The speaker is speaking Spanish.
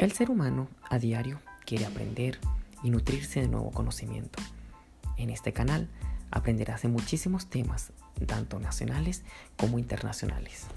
El ser humano a diario quiere aprender y nutrirse de nuevo conocimiento. En este canal aprenderás de muchísimos temas, tanto nacionales como internacionales.